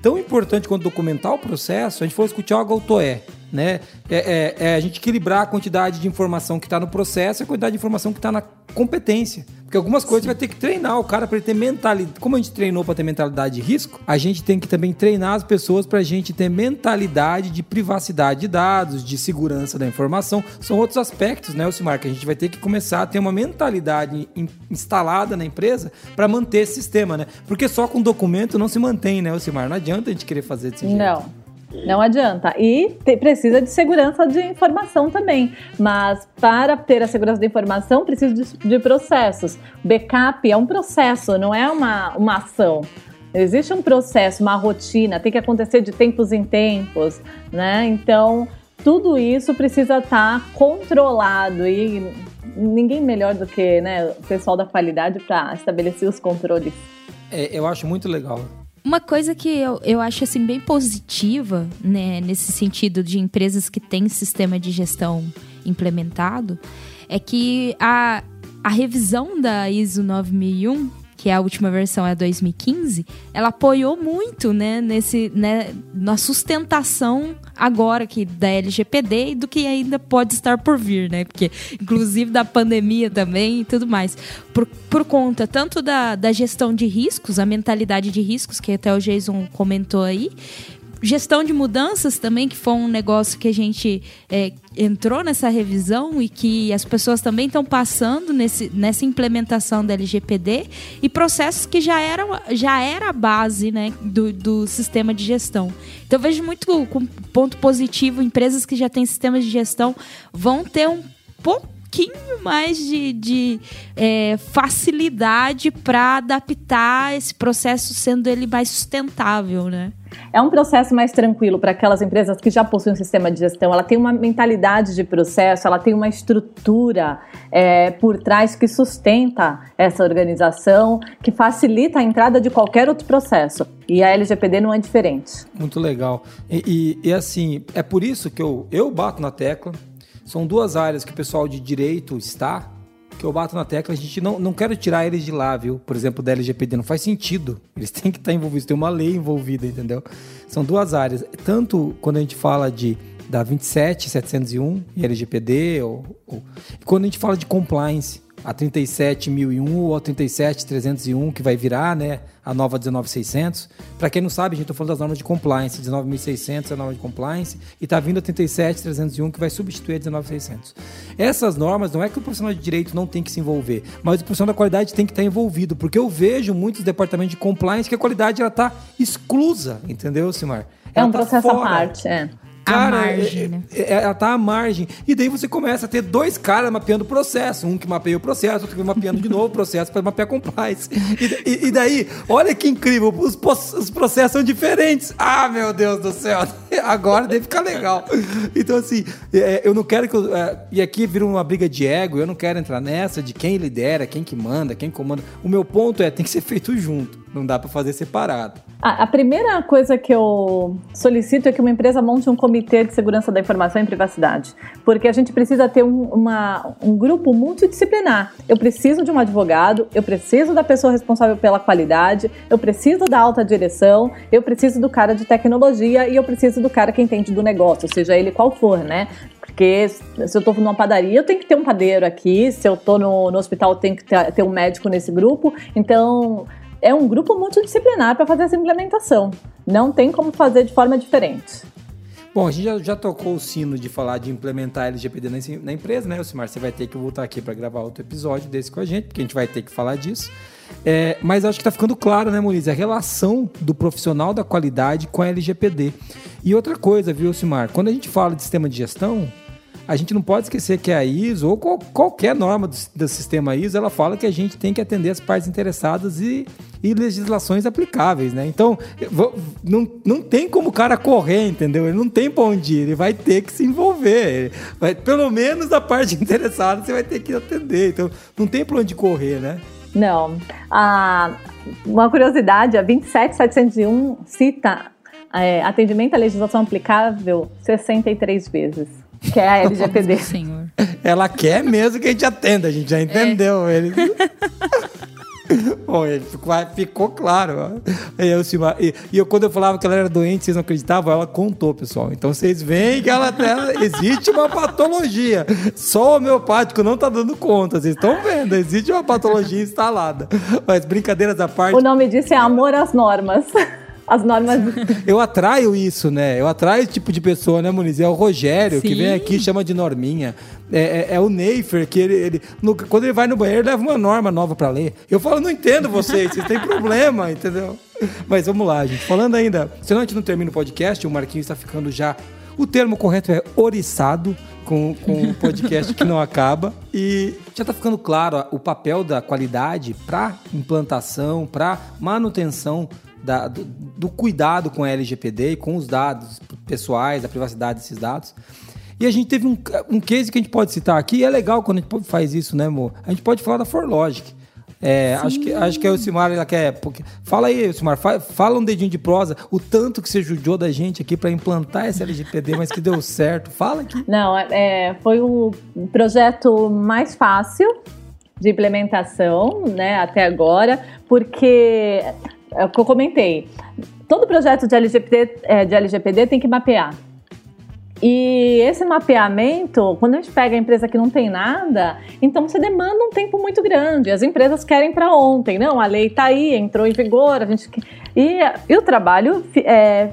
tão importante quanto documentar o processo, a gente falou discutir algo autoé, né? É, é, é a gente equilibrar a quantidade de informação que está no processo e a quantidade de informação que está na competência. Porque algumas coisas Sim. vai ter que treinar o cara para ele ter mentalidade. Como a gente treinou para ter mentalidade de risco, a gente tem que também treinar as pessoas para a gente ter mentalidade de privacidade de dados, de segurança da informação. São outros aspectos, né, Ocimar, que a gente vai ter que começar a ter uma mentalidade instalada na empresa para manter esse sistema, né? Porque só com documento não se mantém, né, Ocimar? Não adianta a gente querer fazer desse jeito. Não. Não adianta. E te, precisa de segurança de informação também. Mas para ter a segurança de informação, precisa de, de processos. Backup é um processo, não é uma, uma ação. Existe um processo, uma rotina, tem que acontecer de tempos em tempos, né? Então, tudo isso precisa estar controlado e ninguém melhor do que né, o pessoal da qualidade para estabelecer os controles. É, eu acho muito legal uma coisa que eu, eu acho assim bem positiva, né, nesse sentido de empresas que têm sistema de gestão implementado, é que a, a revisão da ISO 9001 que é a última versão é 2015, ela apoiou muito, né, nesse, né, na sustentação agora que da LGPD e do que ainda pode estar por vir, né, porque inclusive da pandemia também e tudo mais, por, por conta tanto da, da gestão de riscos, a mentalidade de riscos que até o Jason comentou aí, Gestão de mudanças também, que foi um negócio que a gente é, entrou nessa revisão e que as pessoas também estão passando nesse, nessa implementação da LGPD e processos que já eram já era a base né, do, do sistema de gestão. Então eu vejo muito com ponto positivo, empresas que já têm sistemas de gestão vão ter um pouquinho mais de, de é, facilidade para adaptar esse processo, sendo ele mais sustentável, né? É um processo mais tranquilo para aquelas empresas que já possuem um sistema de gestão. Ela tem uma mentalidade de processo, ela tem uma estrutura é, por trás que sustenta essa organização, que facilita a entrada de qualquer outro processo. E a LGPD não é diferente. Muito legal. E, e, e assim, é por isso que eu, eu bato na tecla. São duas áreas que o pessoal de direito está que eu bato na tecla, a gente não, não quero tirar eles de lá, viu? Por exemplo, da LGPD, não faz sentido. Eles têm que estar envolvidos, tem uma lei envolvida, entendeu? São duas áreas. Tanto quando a gente fala de da 27701 e LGPD, ou, ou, quando a gente fala de compliance, a 37001 ou a 37301, que vai virar, né, a nova 19600. Para quem não sabe, a gente está falando das normas de compliance. 19600 é a norma de compliance e está vindo a 37301 que vai substituir a 19600. Essas normas não é que o profissional de direito não tem que se envolver, mas o profissional da qualidade tem que estar envolvido, porque eu vejo muitos departamentos de compliance que a qualidade ela está exclusa, entendeu, Simar? Ela é um tá processo à parte, é. Cara, margem, é, né? É, é, ela tá à margem. E daí você começa a ter dois caras mapeando o processo. Um que mapeia o processo, outro que mapeando de novo o processo para mapear compliance. E, e, e, daí, olha que incrível, os, os, processos são diferentes. Ah, meu Deus do céu. Agora deve ficar legal. Então, assim, é, eu não quero que... Eu, é, e aqui vira uma briga de ego, eu não quero entrar nessa de quem lidera, quem que manda, quem comanda. O meu ponto é, tem que ser feito junto. Não dá para fazer separado. A, primeira coisa que eu solicito é que uma empresa monte um comitê de segurança da informação e privacidade, porque a gente precisa ter um, uma, um grupo multidisciplinar. Eu preciso de um advogado, eu preciso da pessoa responsável pela qualidade, eu preciso da alta direção, eu preciso do cara de tecnologia e eu preciso do cara que entende do negócio, seja ele qual for, né? Porque se eu estou numa padaria, eu tenho que ter um padeiro aqui. Se eu estou no, no hospital, eu tenho que ter, ter um médico nesse grupo. Então, é um grupo multidisciplinar para fazer essa implementação. Não tem como fazer de forma diferente. Bom, a gente já, já, tocou o sino de falar de implementar LGPD na, na empresa, né, Simar? Você vai ter que voltar aqui para gravar outro episódio desse com a gente, porque a gente vai ter que falar disso. É, mas acho que está ficando claro, né, Moniz? A relação do profissional da qualidade com a LGPD. E outra coisa, viu, Simar? Quando a gente fala de sistema de gestão, a gente não pode esquecer que a ISO, ou qualquer norma do, do, sistema ISO, ela fala que a gente tem que atender as partes interessadas e, e legislações aplicáveis, né? Então, não, não tem como o cara correr, entendeu? Ele não tem pra onde ir, ele vai ter que se envolver. Vai, pelo menos a parte interessada você vai ter que atender. Então, não tem pra onde correr, né? Não. Ah, uma curiosidade, a 27701 cita é, atendimento à legislação aplicável 63 vezes que é a LGPD. Senhor. Ela quer mesmo que a gente atenda, a gente já entendeu. É. Ele... Bom, ficou, ficou claro. E eu, e, eu, quando eu falava que ela era doente, vocês não acreditavam, ela contou, pessoal. Então vocês veem que ela, ela existe uma patologia. Só o homeopático não está dando conta. Vocês estão vendo, existe uma patologia instalada. Mas brincadeiras à parte. O nome disso é amor às normas as normas. Eu atraio isso, né? Eu atraio esse tipo de pessoa, né, Muniz? É o Rogério, Sim. que vem aqui e chama de norminha. É, é, é o Neifer, que ele, ele no, quando ele vai no banheiro, leva uma norma nova para ler. Eu falo, não entendo vocês, vocês têm problema, entendeu? Mas vamos lá, gente. Falando ainda, senão a gente não termina o podcast, o Marquinhos está ficando já. O termo correto é oriçado com, com um podcast que não acaba. E já está ficando claro o papel da qualidade para implantação, para manutenção da, do, do, cuidado com a LGPD e com os dados pessoais, a privacidade desses dados. E a gente teve um, um case que a gente pode citar aqui, e é legal quando a gente faz isso, né, amor? A gente pode falar da ForLogic. É, acho, que, acho que é o Simar, ela quer. Porque, fala aí, Simar, fala, fala um dedinho de prosa, o tanto que você judiou da gente aqui para implantar esse LGPD, mas que deu certo. Fala aqui. Não, é, é, foi o projeto mais fácil de implementação, né, até agora, porque é o que eu comentei. Todo projeto de LGPD, é, de LGPD tem que mapear. E esse mapeamento, quando a gente pega a empresa que não tem nada, então você demanda um tempo muito grande. As empresas querem para ontem, não? A lei está aí, entrou em vigor, a gente e, e o trabalho é,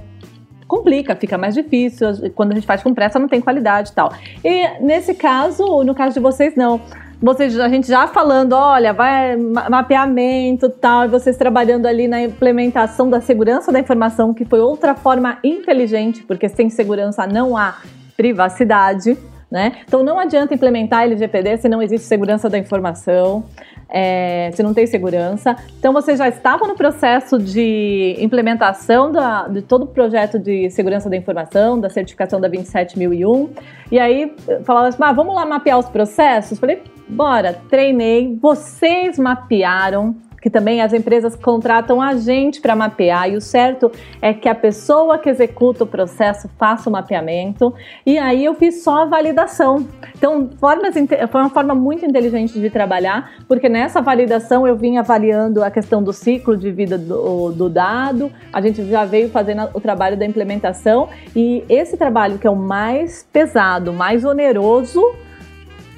complica, fica mais difícil. Quando a gente faz com pressa, não tem qualidade e tal. E nesse caso, no caso de vocês, não vocês, a gente já falando, olha, vai mapeamento tal, e vocês trabalhando ali na implementação da segurança da informação, que foi outra forma inteligente, porque sem segurança não há privacidade. Né? Então não adianta implementar LGPD se não existe segurança da informação, é, se não tem segurança. Então vocês já estavam no processo de implementação da, de todo o projeto de segurança da informação, da certificação da 27001, e aí falavam assim, ah, vamos lá mapear os processos? Falei, bora, treinei, vocês mapearam que também as empresas contratam a gente para mapear, e o certo é que a pessoa que executa o processo faça o mapeamento, e aí eu fiz só a validação. Então, formas, foi uma forma muito inteligente de trabalhar, porque nessa validação eu vim avaliando a questão do ciclo de vida do, do dado, a gente já veio fazendo o trabalho da implementação, e esse trabalho que é o mais pesado, mais oneroso,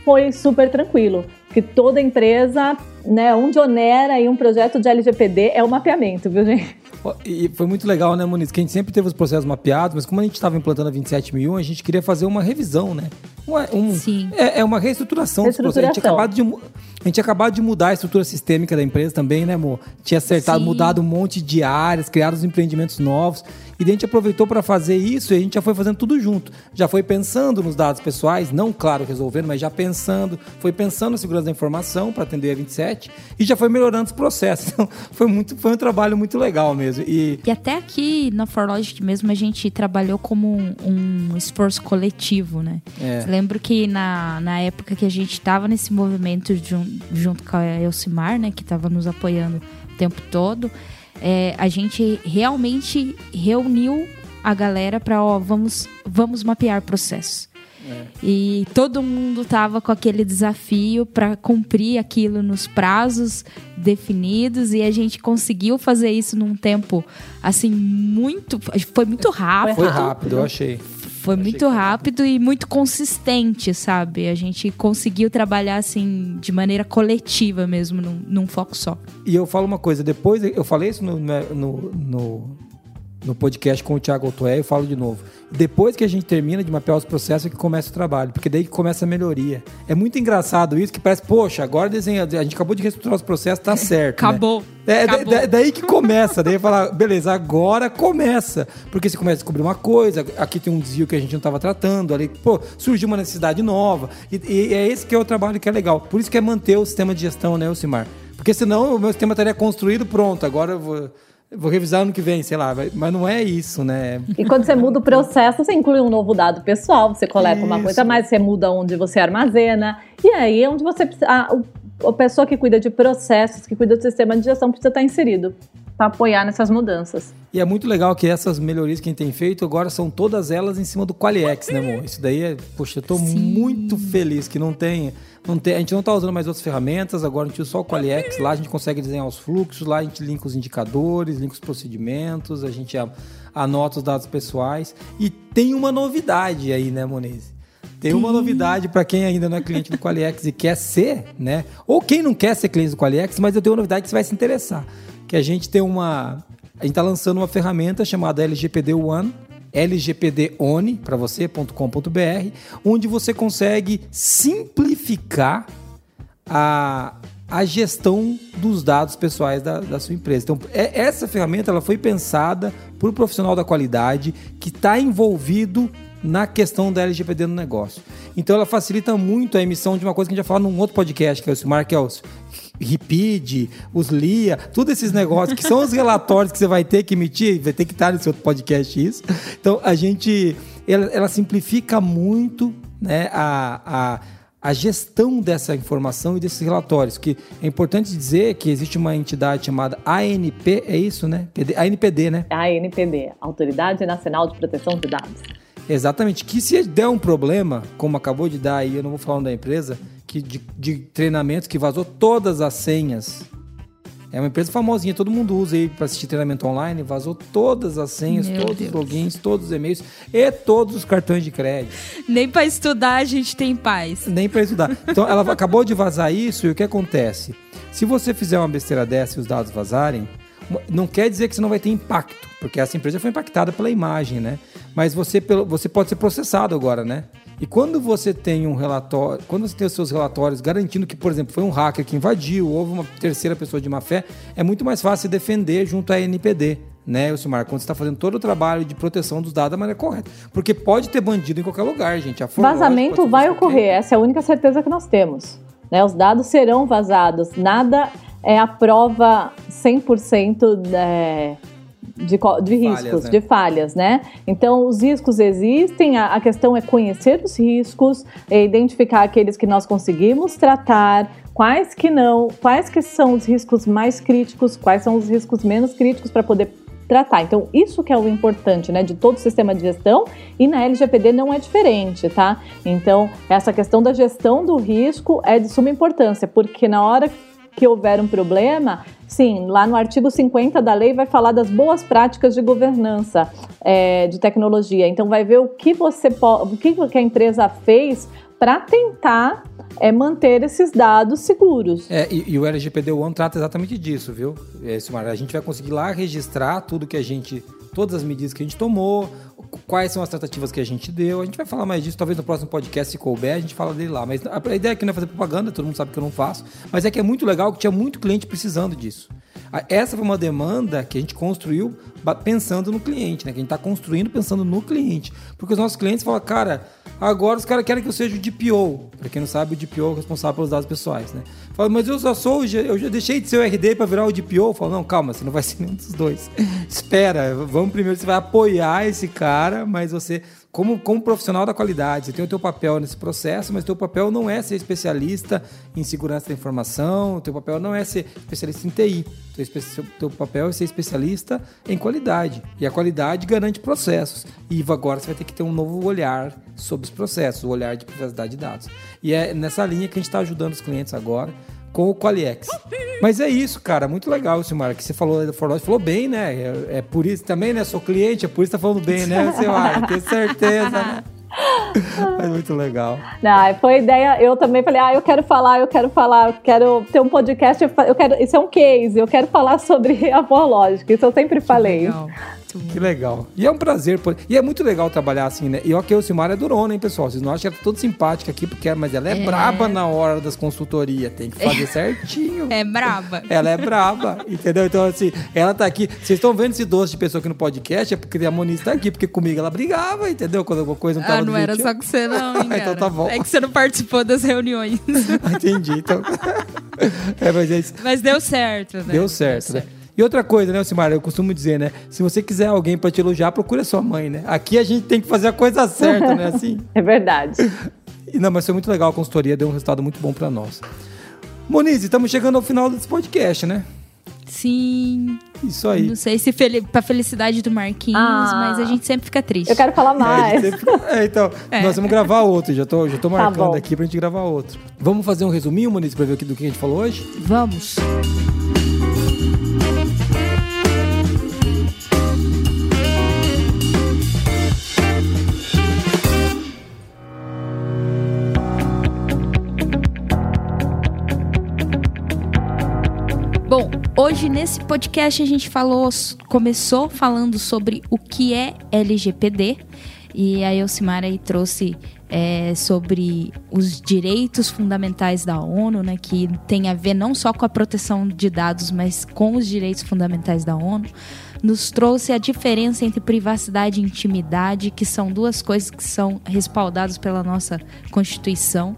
foi super tranquilo, que toda empresa né, onde onera aí um projeto de LGPD é o mapeamento, viu, gente? E foi muito legal, né, Muniz? Que a gente sempre teve os processos mapeados, mas como a gente estava implantando a 27001, a gente queria fazer uma revisão, né? Uma, um, Sim. É, é, uma reestruturação, reestruturação. dos processos. A gente, acabado de, a gente tinha acabado de mudar a estrutura sistêmica da empresa também, né, amor? Tinha acertado, Sim. mudado um monte de áreas, criado os empreendimentos novos. E a gente aproveitou para fazer isso e a gente já foi fazendo tudo junto. Já foi pensando nos dados pessoais, não, claro, resolvendo, mas já pensando, foi pensando na segurança da informação para atender a 27 e já foi melhorando os processos. Então, foi, muito, foi um trabalho muito legal mesmo. E, e até aqui na ForLogic mesmo a gente trabalhou como um, um esforço coletivo, né? É. Lembro que na, na época que a gente estava nesse movimento junto com a Elcimar, né, que estava nos apoiando o tempo todo, é, a gente realmente reuniu a galera para, ó, vamos, vamos mapear processos. É. E todo mundo tava com aquele desafio para cumprir aquilo nos prazos definidos e a gente conseguiu fazer isso num tempo assim muito, foi muito rápido. Foi rápido, eu achei Foi muito rápido e muito consistente, sabe? A gente conseguiu trabalhar assim de maneira coletiva mesmo, num, num foco só. E eu falo uma coisa, depois eu falei isso no, no, no, no podcast com o Thiago Otoé, eu falo de novo. Depois que a gente termina de mapear os processos é que começa o trabalho, porque daí que começa a melhoria. É muito engraçado isso, que parece, poxa, agora desenha, a gente acabou de reestruturar os processos, tá certo. Né? Acabou. Né? É, Acabou. da, daí que começa, daí fala, beleza, agora começa. Porque você começa a descobrir uma coisa, aqui tem um desvio que a gente não estava tratando, ali, pô, surgiu uma necessidade nova. E, e, é esse que é o trabalho que é legal. Por isso que é manter o sistema de gestão, né, Ocimar? Porque senão o meu sistema estaria construído, pronto, agora eu vou Vou revisar ano que vem, sei lá, mas não é isso, né? E quando você muda o processo, você inclui um novo dado pessoal, você coleta isso. uma coisa mais, você muda onde você armazena, e aí é onde você precisa. A, a pessoa que cuida de processos, que cuida do sistema de gestão, precisa estar inserido para apoiar nessas mudanças. E é muito legal que essas melhorias que a gente tem feito agora são todas elas em cima do Qualiex, né, amor? Isso daí é, poxa, eu tô Sim. muito feliz que não tem não tem, a gente não está usando mais outras ferramentas, agora a gente usa só o Qualiex. Lá a gente consegue desenhar os fluxos, lá a gente linka os indicadores, linka os procedimentos, a gente anota os dados pessoais. E tem uma novidade aí, né, Moniz? Tem uma novidade para quem ainda não é cliente do Qualiex e quer ser, né? Ou quem não quer ser cliente do Qualiex, mas eu tenho uma novidade que você vai se interessar. Que a gente tem uma. A gente está lançando uma ferramenta chamada LGPD One, lgpdone para você.com.br, onde você consegue simplificar a, a gestão dos dados pessoais da, da sua empresa. Então, é, essa ferramenta ela foi pensada por um profissional da qualidade que está envolvido na questão da LGPD no negócio. Então ela facilita muito a emissão de uma coisa que a gente já falou num outro podcast, que é o Smart, é os RIPID, os LIA, todos esses negócios que são os relatórios que você vai ter que emitir, vai ter que estar nesse outro podcast isso. Então a gente, ela, ela simplifica muito né, a, a a gestão dessa informação e desses relatórios. Que é importante dizer que existe uma entidade chamada ANP, é isso, né? ANPD, né? ANPD, Autoridade Nacional de Proteção de Dados. Exatamente. Que se der um problema, como acabou de dar aí, eu não vou falar da empresa, que de, de treinamento que vazou todas as senhas. É uma empresa famosinha, todo mundo usa aí para assistir treinamento online, vazou todas as senhas, Meu todos Deus. os logins, todos os e-mails e todos os cartões de crédito. Nem para estudar a gente tem paz. Nem para estudar. Então ela acabou de vazar isso e o que acontece? Se você fizer uma besteira dessa e os dados vazarem, não quer dizer que você não vai ter impacto, porque essa empresa foi impactada pela imagem, né? Mas você, você pode ser processado agora, né? E quando você tem um relatório, quando você tem os seus relatórios garantindo que, por exemplo, foi um hacker que invadiu, houve uma terceira pessoa de má fé, é muito mais fácil defender junto à NPD, né, Elcimar? Quando você está fazendo todo o trabalho de proteção dos dados da maneira correta. Porque pode ter bandido em qualquer lugar, gente. Vazamento vai ocorrer, essa é a única certeza que nós temos. Né? Os dados serão vazados, nada é a prova 100% é, de, de riscos, falhas, né? de falhas, né? Então, os riscos existem, a, a questão é conhecer os riscos, é identificar aqueles que nós conseguimos tratar, quais que não, quais que são os riscos mais críticos, quais são os riscos menos críticos para poder tratar. Então, isso que é o importante, né, de todo o sistema de gestão e na LGPD não é diferente, tá? Então, essa questão da gestão do risco é de suma importância, porque na hora que houver um problema, sim, lá no artigo 50 da lei vai falar das boas práticas de governança é, de tecnologia. Então vai ver o que você o que a empresa fez para tentar é manter esses dados seguros. É, e, e, o LGPD One trata exatamente disso, viu? É, a gente vai conseguir lá registrar tudo que a gente, todas as medidas que a gente tomou, quais são as tratativas que a gente deu. A gente vai falar mais disso, talvez no próximo podcast, se couber, a gente fala dele lá. Mas a, a ideia aqui não é fazer propaganda, todo mundo sabe que eu não faço, mas é que é muito legal que tinha muito cliente precisando disso. Essa foi uma demanda que a gente construiu pensando no cliente, né? Que a gente está construindo pensando no cliente. Porque os nossos clientes falam, cara, agora os caras querem que eu seja o DPO. Para quem não sabe, o DPO é o responsável pelos dados pessoais, né? Fala, mas eu só sou, eu já deixei de ser o RD para virar o DPO. Fala, não, calma, você não vai ser nenhum dos dois. Espera, vamos primeiro, você vai apoiar esse cara, mas você como, como profissional da qualidade, você tem o teu papel nesse processo, mas o teu papel não é ser especialista em segurança da informação, o teu papel não é ser especialista em TI. O teu, papel é ser especialista em qualidade. E a qualidade garante processos. E agora você vai ter que ter um novo olhar sobre os processos, o olhar de privacidade de dados. E é nessa linha que a gente está ajudando os clientes agora com o Qualiex. Mas é isso, cara. Muito legal, Silmar, que você falou da Forlost. Falou bem, né? É, é, por isso também, né? Sou cliente, é por isso que tá falando bem, né, Silmar? Tenho certeza, né? É muito legal. Não, foi ideia. Eu também falei, ah, eu quero falar, eu quero falar, eu quero ter um podcast. Eu quero, isso é um case. Eu quero falar sobre a Forlogic. Isso eu sempre falei. Legal. Que legal. E é um prazer. E é muito legal trabalhar assim, né? E ok, o Silmar é durona, hein, pessoal? Vocês não acham que ela é toda simpática aqui, porque, mas ela é, é. braba na hora das consultorias. Tem que fazer certinho. É braba. Ela é braba, entendeu? Então, assim, ela tá aqui. Vocês estão vendo esse doce de pessoa aqui no podcast, é porque a Moniz tá aqui, porque comigo ela brigava, entendeu? Quando alguma coisa não tava Ah, não era só com você, não, hein, Então tá bom. É que você não participou das reuniões. Entendi. Então. é, mas, é isso. mas deu certo, né? Deu certo, deu certo. né? E outra coisa, né, Alcimar, eu costumo dizer, né? Se você quiser alguém para te elogiar, procure a sua mãe, né? Aqui a gente tem que fazer a coisa certa, né? Assim. é verdade. Não, mas foi muito legal a consultoria, deu um resultado muito bom para nós. Monize, estamos chegando ao final desse podcast, né? Sim. Isso aí. Não sei se fel pra felicidade do Marquinhos, ah, mas a gente sempre fica triste. Eu quero falar mais. É, fica... é, então, é. nós vamos gravar outro. Já tô, já tô tá marcando tá aqui pra gente gravar outro. Vamos fazer um resuminho, Moniz, pra ver do que a gente falou hoje? Vamos. Bom, hoje nesse podcast a gente falou, começou falando sobre o que é LGPD e a Elcimara aí trouxe é, sobre os direitos fundamentais da ONU, né, que tem a ver não só com a proteção de dados, mas com os direitos fundamentais da ONU. Nos trouxe a diferença entre privacidade e intimidade, que são duas coisas que são respaldadas pela nossa Constituição.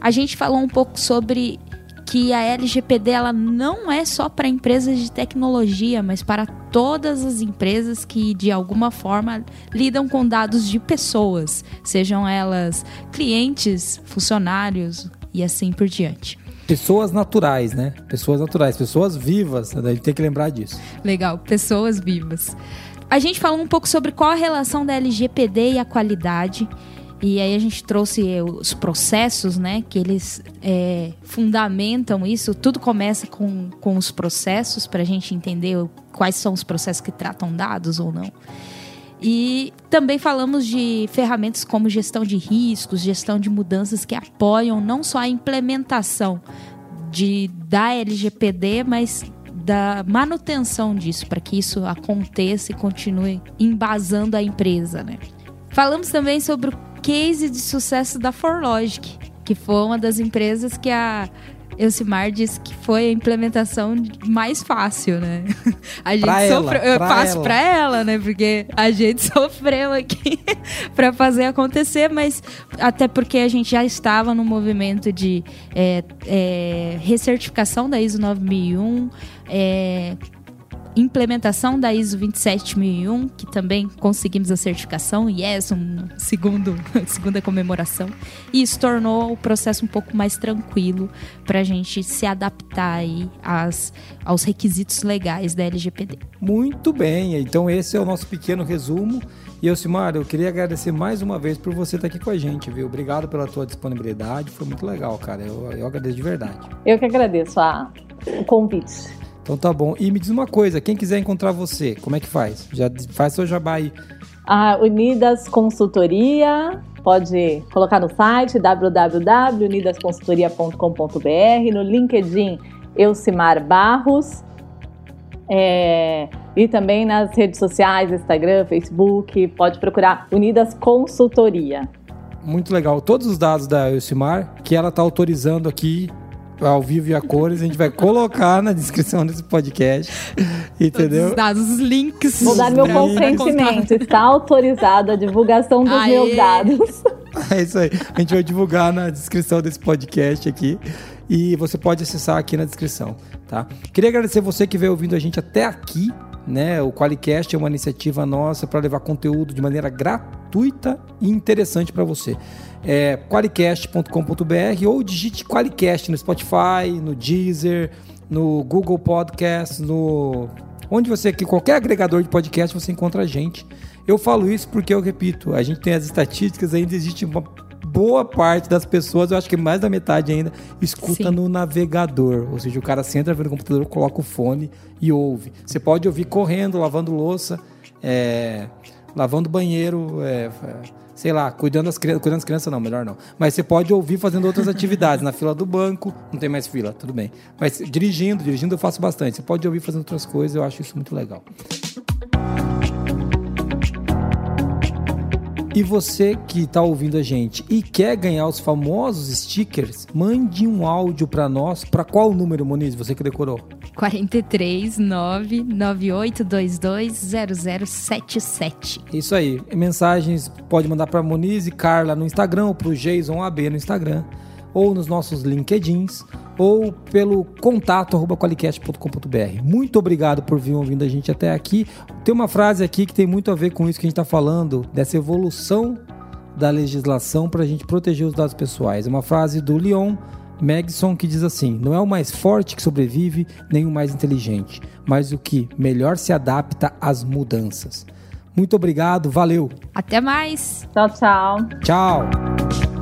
A gente falou um pouco sobre que a LGPD ela não é só para empresas de tecnologia, mas para todas as empresas que de alguma forma lidam com dados de pessoas, sejam elas clientes, funcionários e assim por diante. Pessoas naturais, né? Pessoas naturais, pessoas vivas, a gente tem que lembrar disso. Legal, pessoas vivas. A gente falou um pouco sobre qual a relação da LGPD e a qualidade. E aí a gente trouxe os processos, né? Que eles é, fundamentam isso. Tudo começa com, com os processos para a gente entender quais são os processos que tratam dados ou não. E também falamos de ferramentas como gestão de riscos, gestão de mudanças que apoiam não só a implementação de, da LGPD, mas da manutenção disso, para que isso aconteça e continue embasando a empresa, né? Falamos também sobre o case de sucesso da Forlogic, que foi uma das empresas que a Elcimar disse que foi a implementação mais fácil, né? A gente pra sofreu. Ela, pra fácil ela. pra ela, né? Porque a gente sofreu aqui para fazer acontecer, mas até porque a gente já estava no movimento de é, é, recertificação da ISO 9001. É, implementação da ISO 27001, que também conseguimos a certificação, e yes, um segundo, segunda comemoração. E isso tornou o processo um pouco mais tranquilo para a gente se adaptar aí às, aos requisitos legais da LGPD. Muito bem, então esse é o nosso pequeno resumo. E Elcimar, eu queria agradecer mais uma vez por você estar aqui com a gente, viu? Obrigado pela tua disponibilidade, foi muito legal, cara. Eu, eu agradeço de verdade. Eu que agradeço a, o convite. Então tá bom. E me diz uma coisa, quem quiser encontrar você, como é que faz? Já faz seu jabá aí. A Unidas Consultoria, pode colocar no site www.unidasconsultoria.com.br, no LinkedIn Elcimar Barros, é, e também nas redes sociais, Instagram, Facebook, pode procurar Unidas Consultoria. Muito legal. Todos os dados da Elcimar, que ela está autorizando aqui ao vivo e a cores, a gente vai colocar na descrição desse podcast. Entendeu? Todos os dados, os links. Vou dar meu consentimento. Está autorizada a divulgação dos Aê. meus dados. É isso aí. A gente vai divulgar na descrição desse podcast aqui. E você pode acessar aqui na descrição, tá? Queria agradecer você que veio ouvindo a gente até aqui, né? O Qualicast é uma iniciativa nossa para levar conteúdo de maneira gratuita e interessante para você. É qualicast.com.br ou digite Qualicast no Spotify, no Deezer, no Google Podcast, no onde você que qualquer agregador de podcast você encontra a gente. Eu falo isso porque eu repito, a gente tem as estatísticas, ainda existe uma boa parte das pessoas, eu acho que mais da metade ainda, escuta Sim. no navegador. Ou seja, o cara senta no computador, coloca o fone e ouve. Você pode ouvir correndo, lavando louça, é, lavando banheiro, é, sei lá, cuidando das crianças. Cuidando das crianças, não, melhor não. Mas você pode ouvir fazendo outras atividades. Na fila do banco, não tem mais fila, tudo bem. Mas dirigindo, dirigindo eu faço bastante. Você pode ouvir fazendo outras coisas, eu acho isso muito legal. E você que está ouvindo a gente e quer ganhar os famosos stickers, mande um áudio para nós. Para qual número, Moniz? Você que decorou? 43 0077. Isso aí. Mensagens pode mandar para Moniz e Carla no Instagram ou para o Jason AB no Instagram ou nos nossos LinkedIns ou pelo contato. Muito obrigado por vir ouvindo a gente até aqui. Tem uma frase aqui que tem muito a ver com isso que a gente está falando, dessa evolução da legislação para a gente proteger os dados pessoais. É uma frase do Leon Megson que diz assim: Não é o mais forte que sobrevive, nem o mais inteligente, mas o que melhor se adapta às mudanças. Muito obrigado, valeu. Até mais. Tchau, tchau. Tchau.